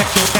Techno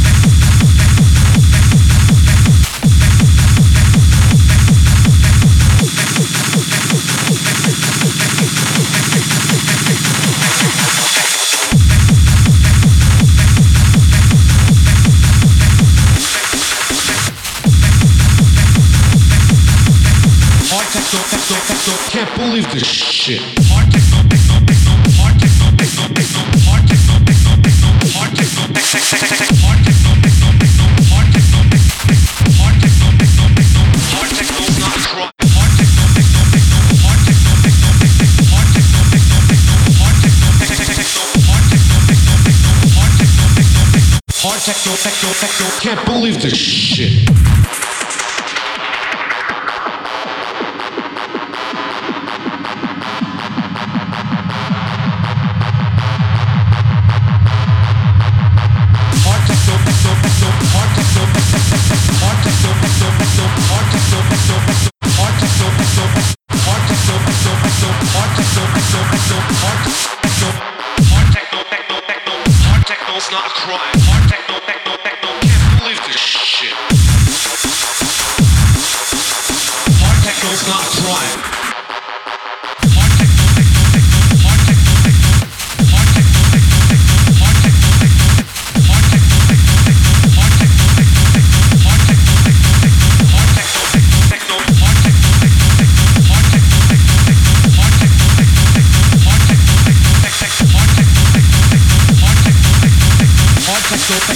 Can't believe this shit. Can't believe this shit.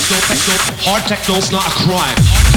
techno, hard techno's not a crime.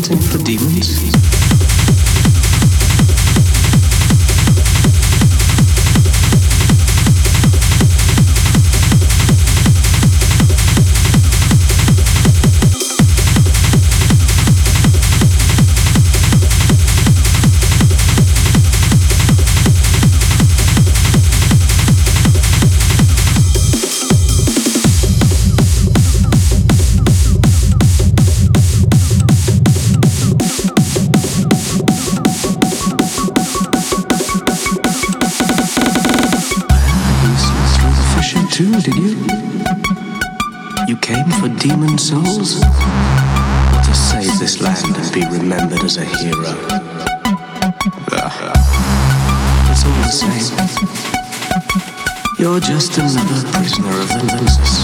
hunting for demons? souls to save this land and be remembered as a hero. It's all the same. You're just another prisoner of the Lotus.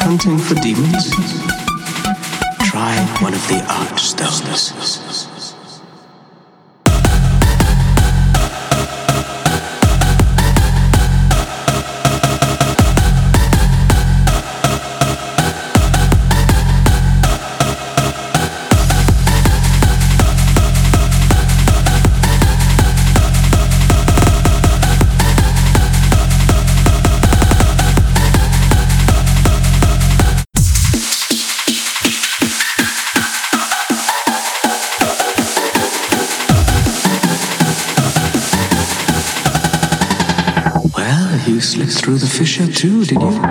Hunting for demons? Try one of the Archstones. Fisher too, did you?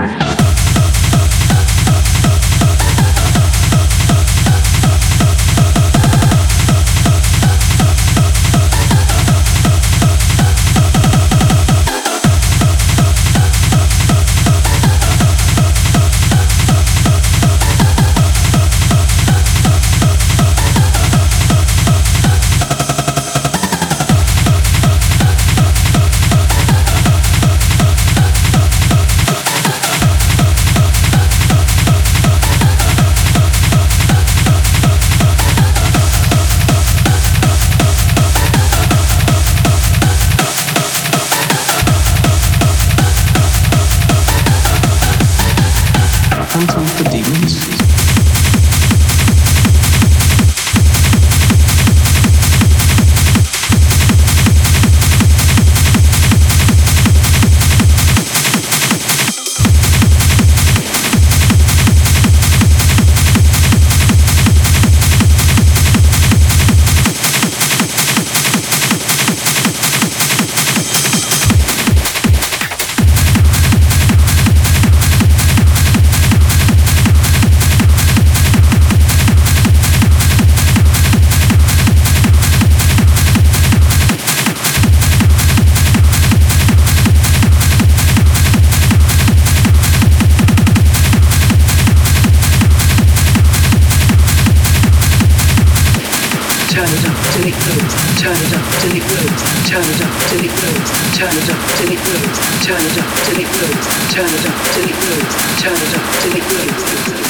Turn it up till it blows. Turn it up till it blows. Turn it up till it blows. Turn it up till it blows. Turn it up till it blows.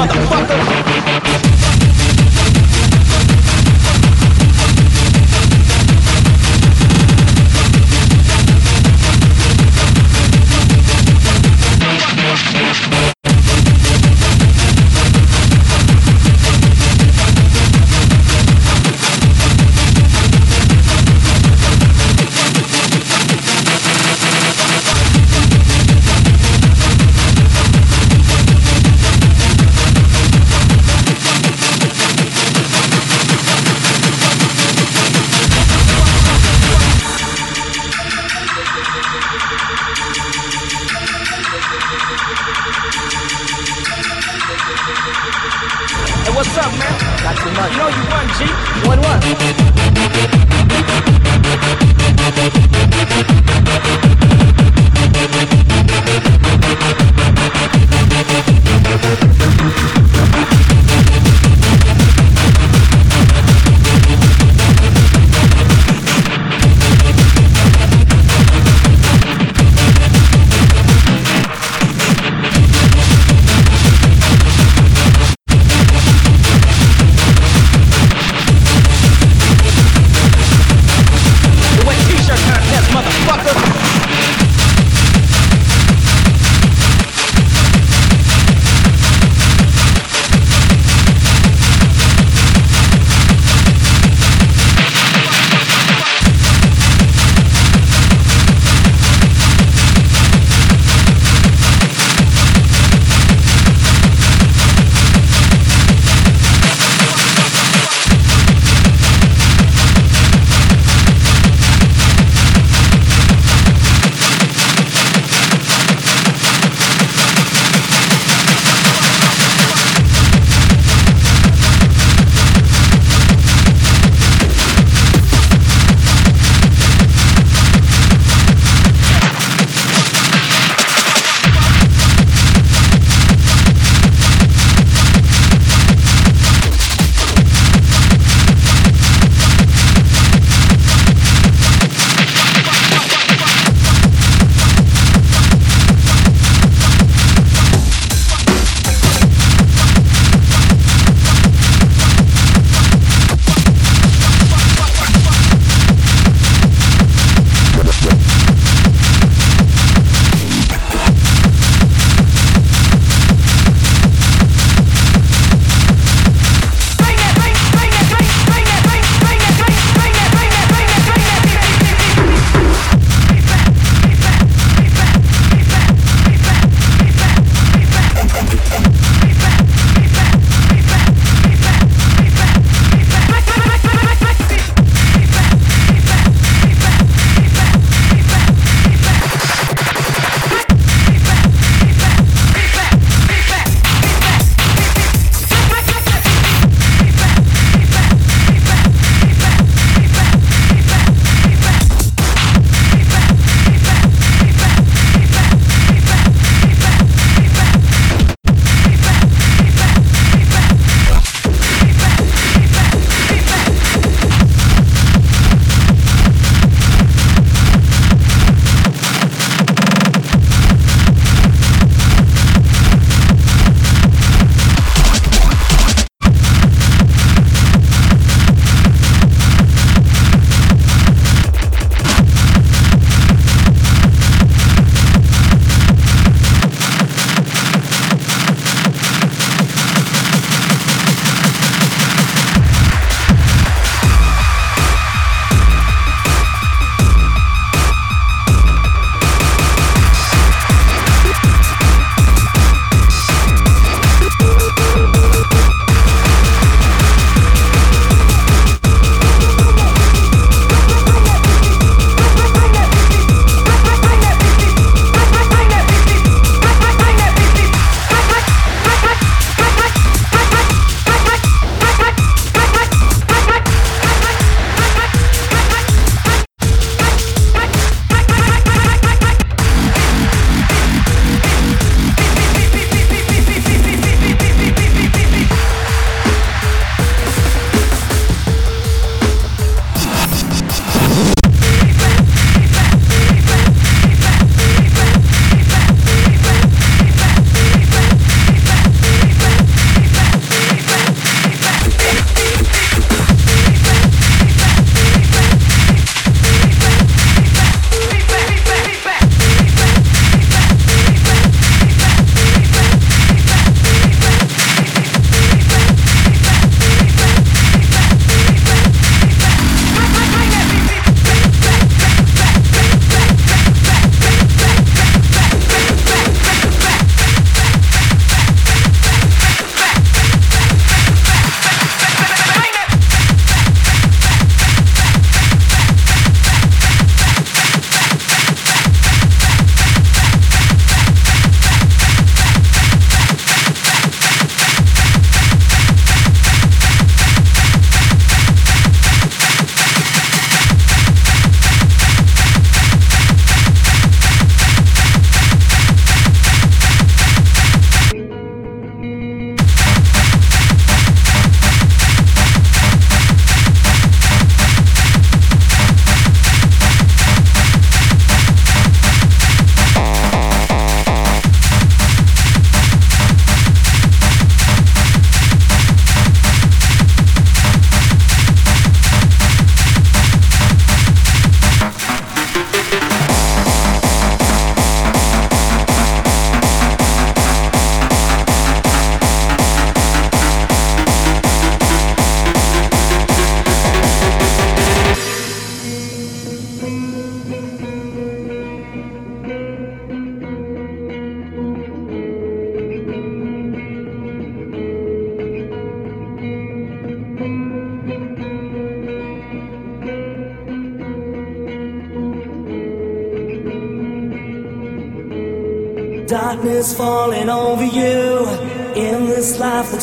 Motherfucker.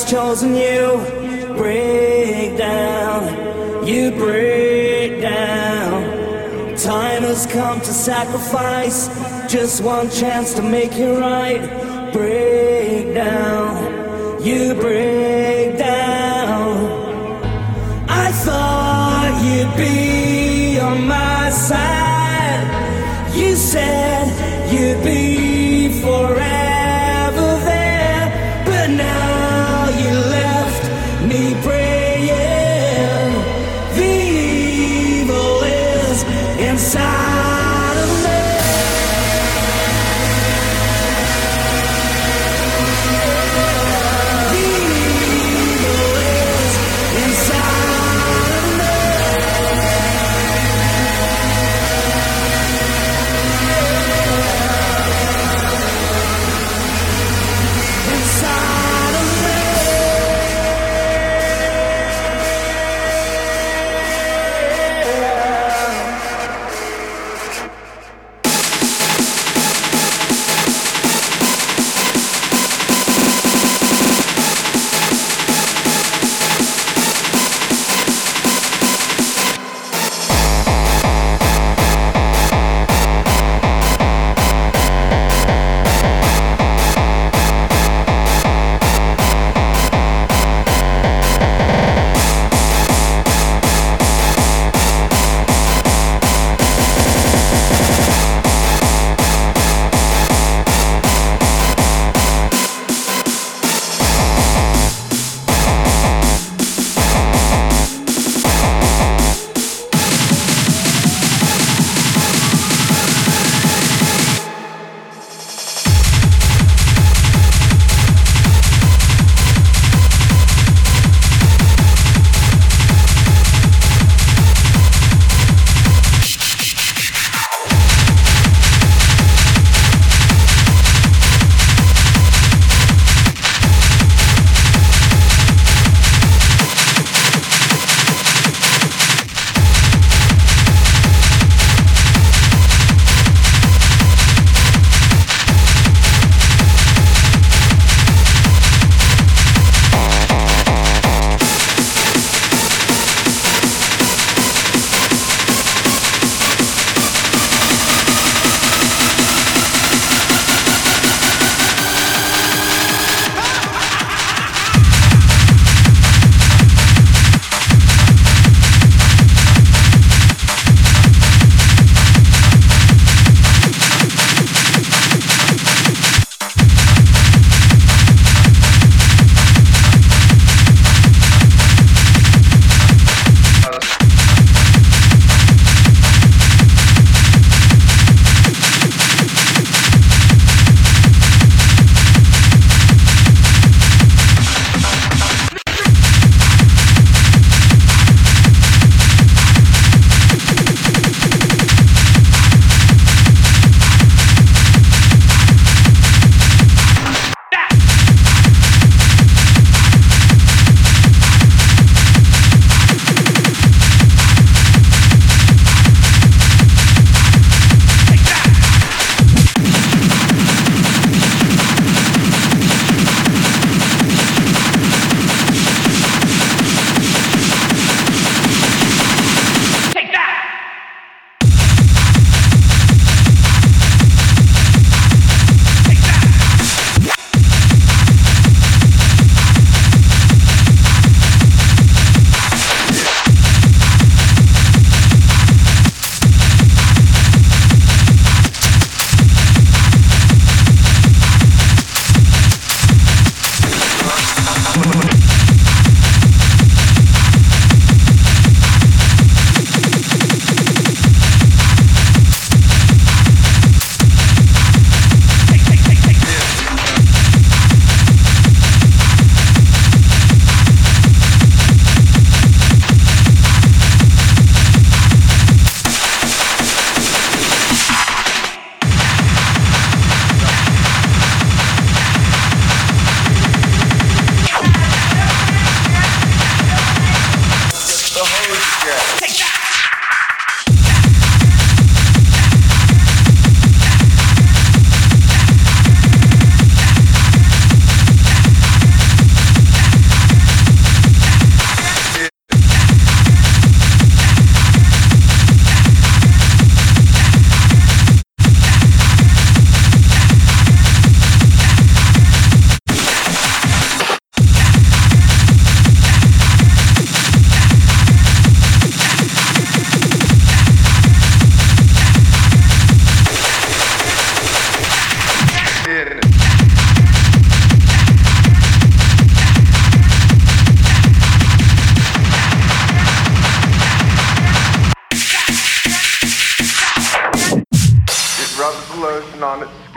Chosen you. Break down, you break down. Time has come to sacrifice just one chance to make it right. Break down, you break down. I thought you'd be on my side. You said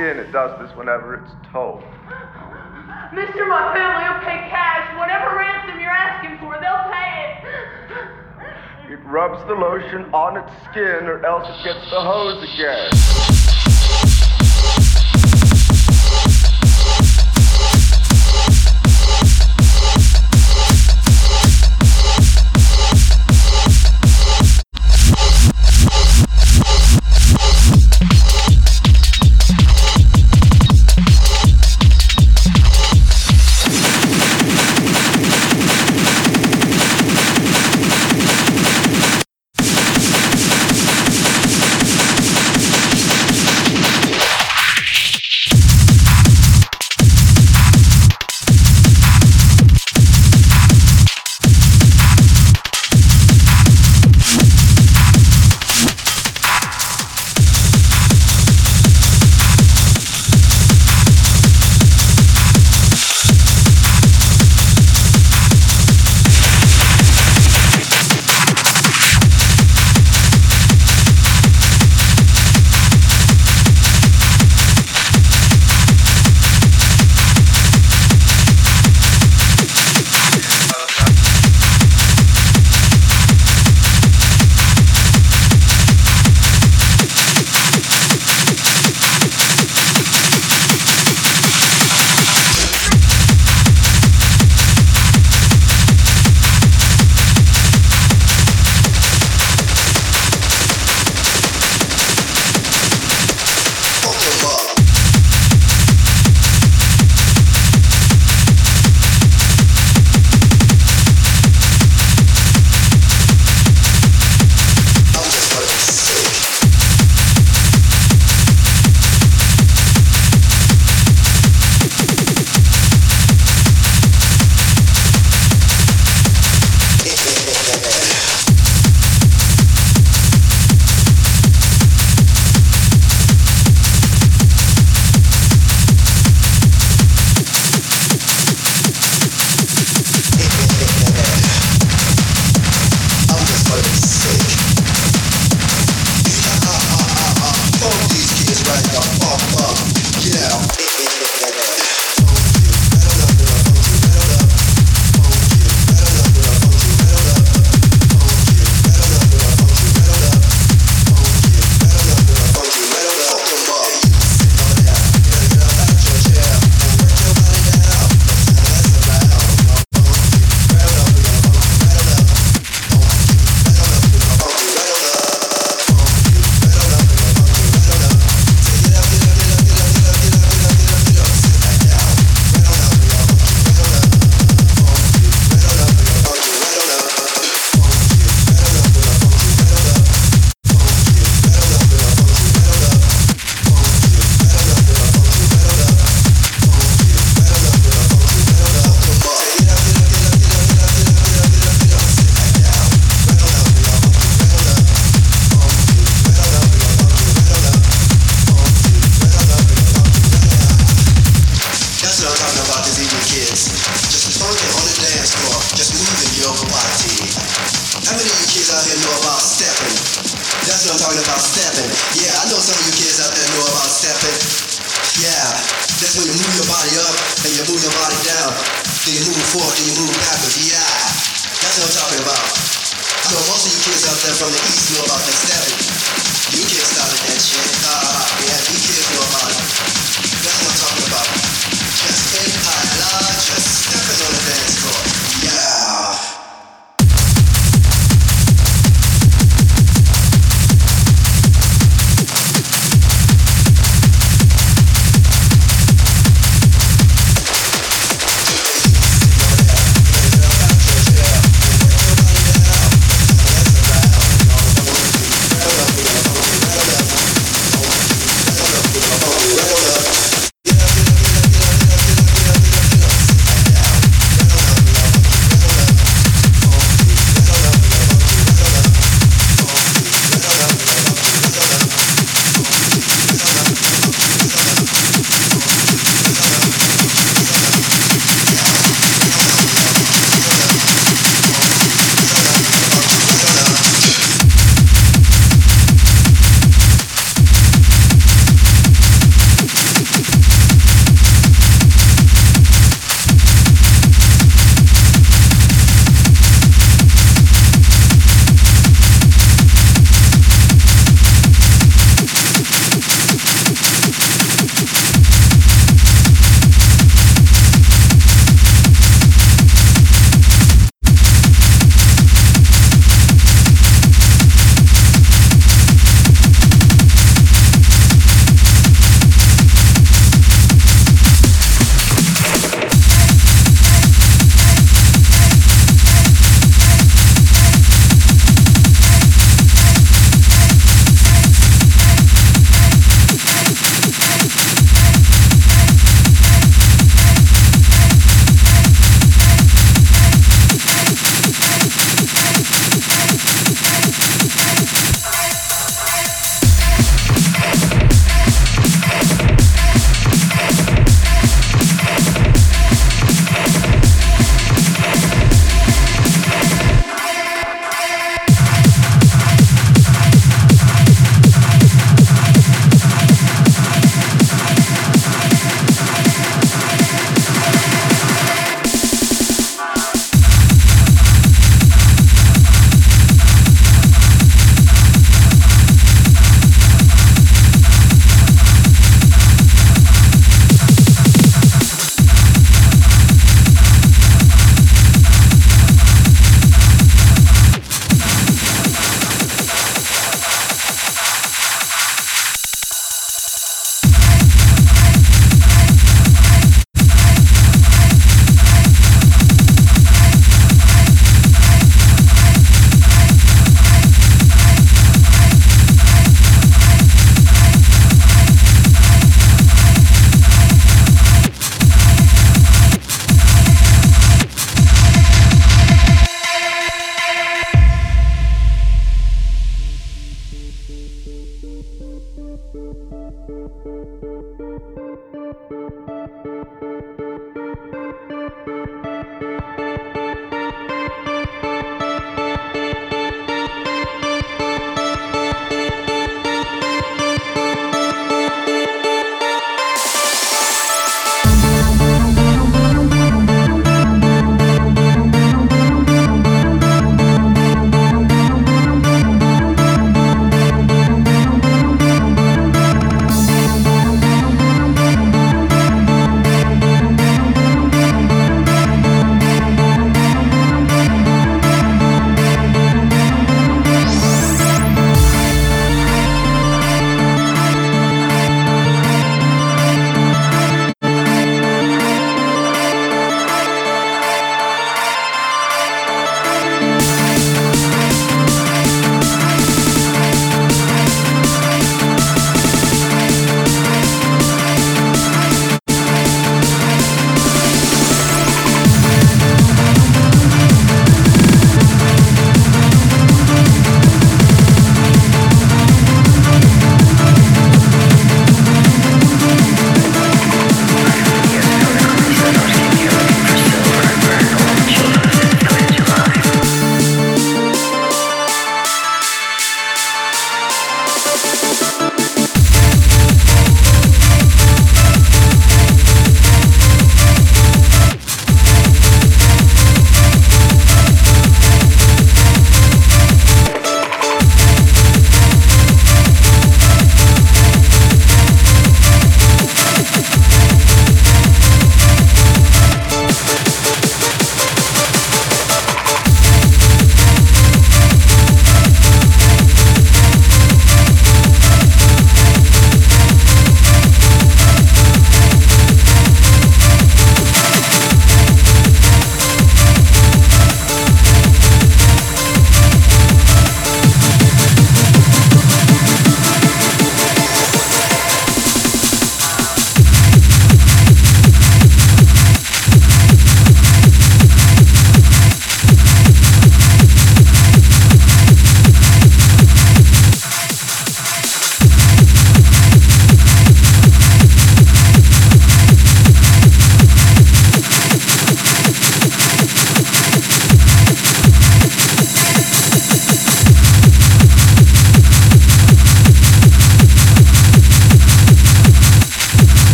skin. It does this whenever it's told. Mister, my family will pay cash. Whatever ransom you're asking for, they'll pay it. It rubs the lotion on its skin, or else it gets the hose again.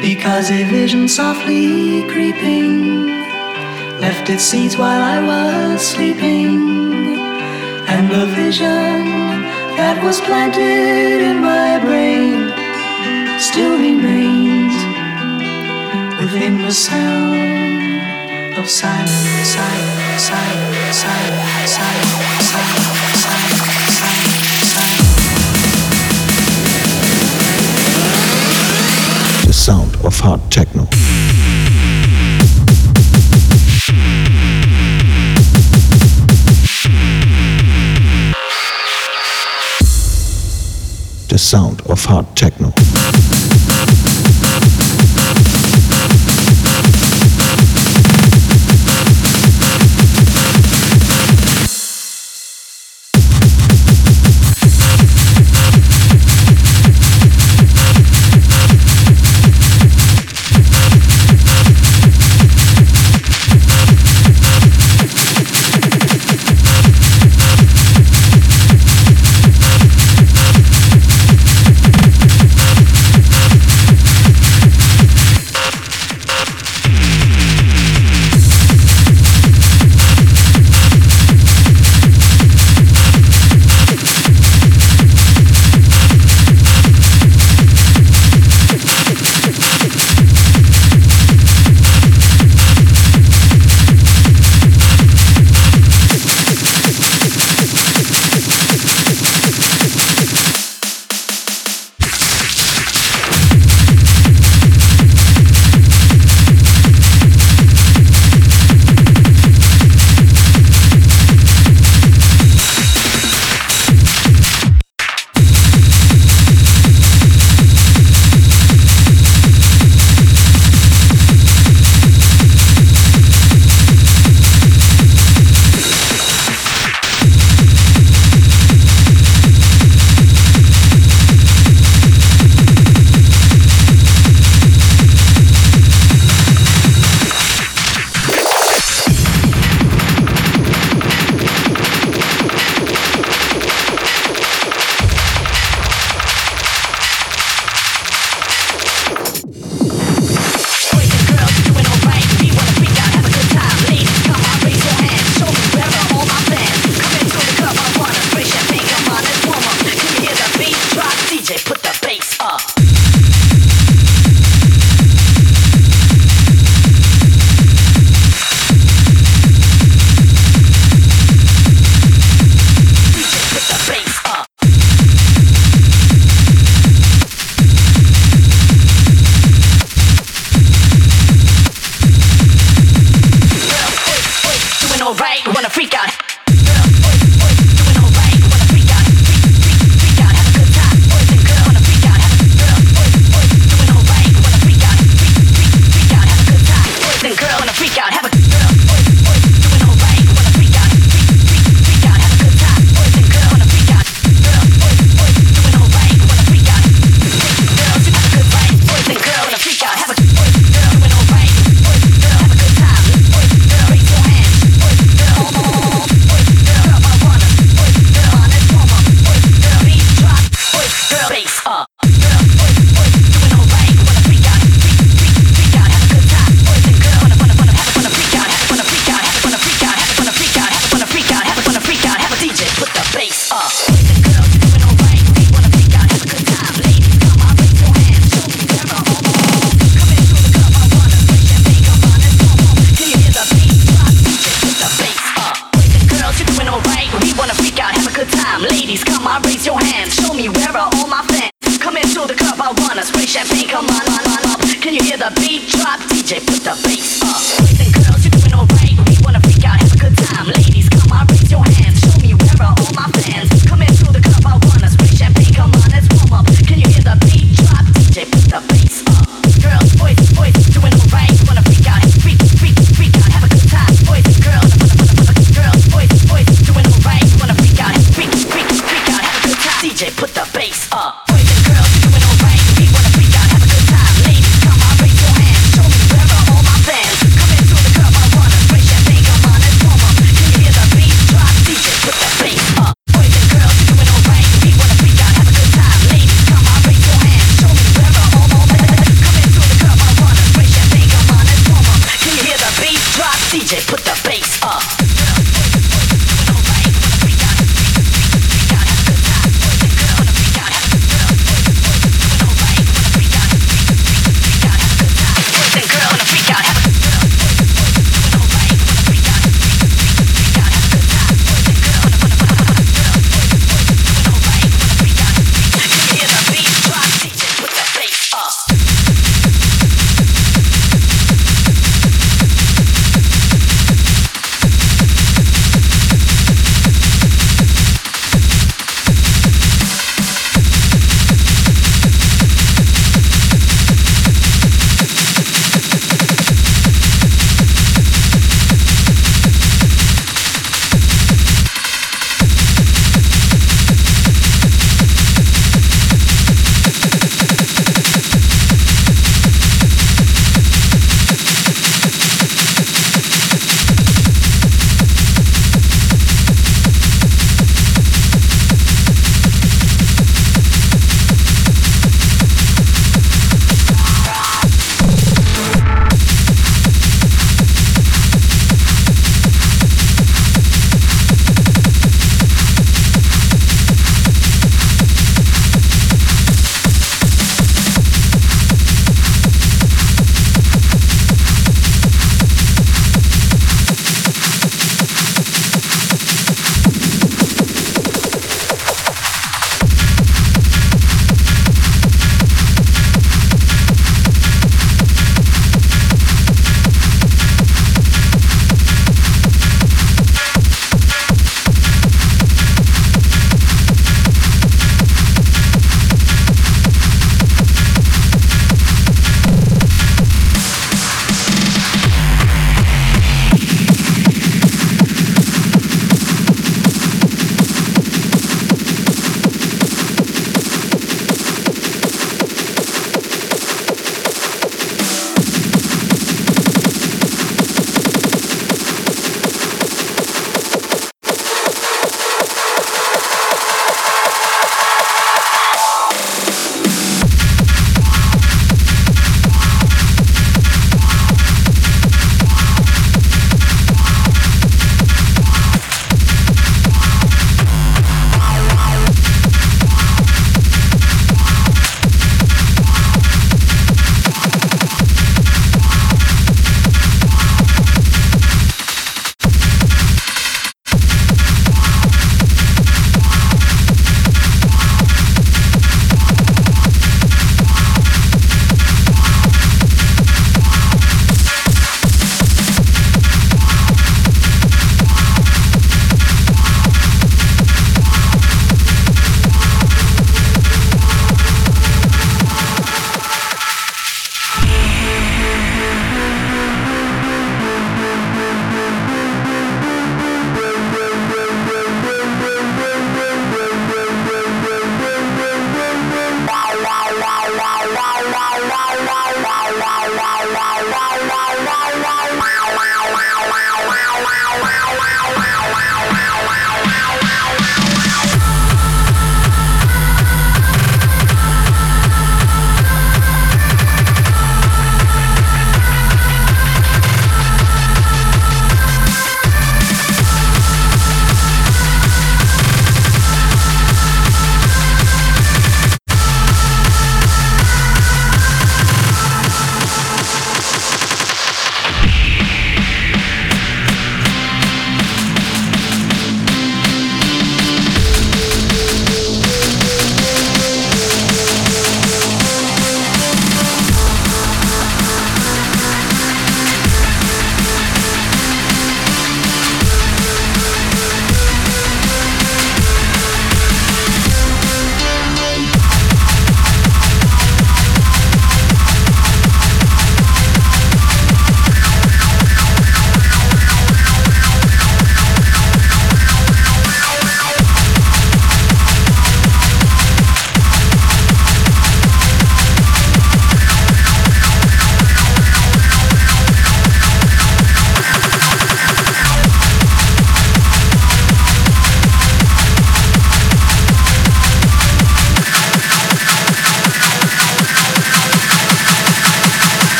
Because a vision softly creeping left its seeds while I was sleeping. And the vision that was planted in my brain still remains within the sound of silence, silence, silence, silence, silence, silence, sound of hard techno. The sound of hard techno.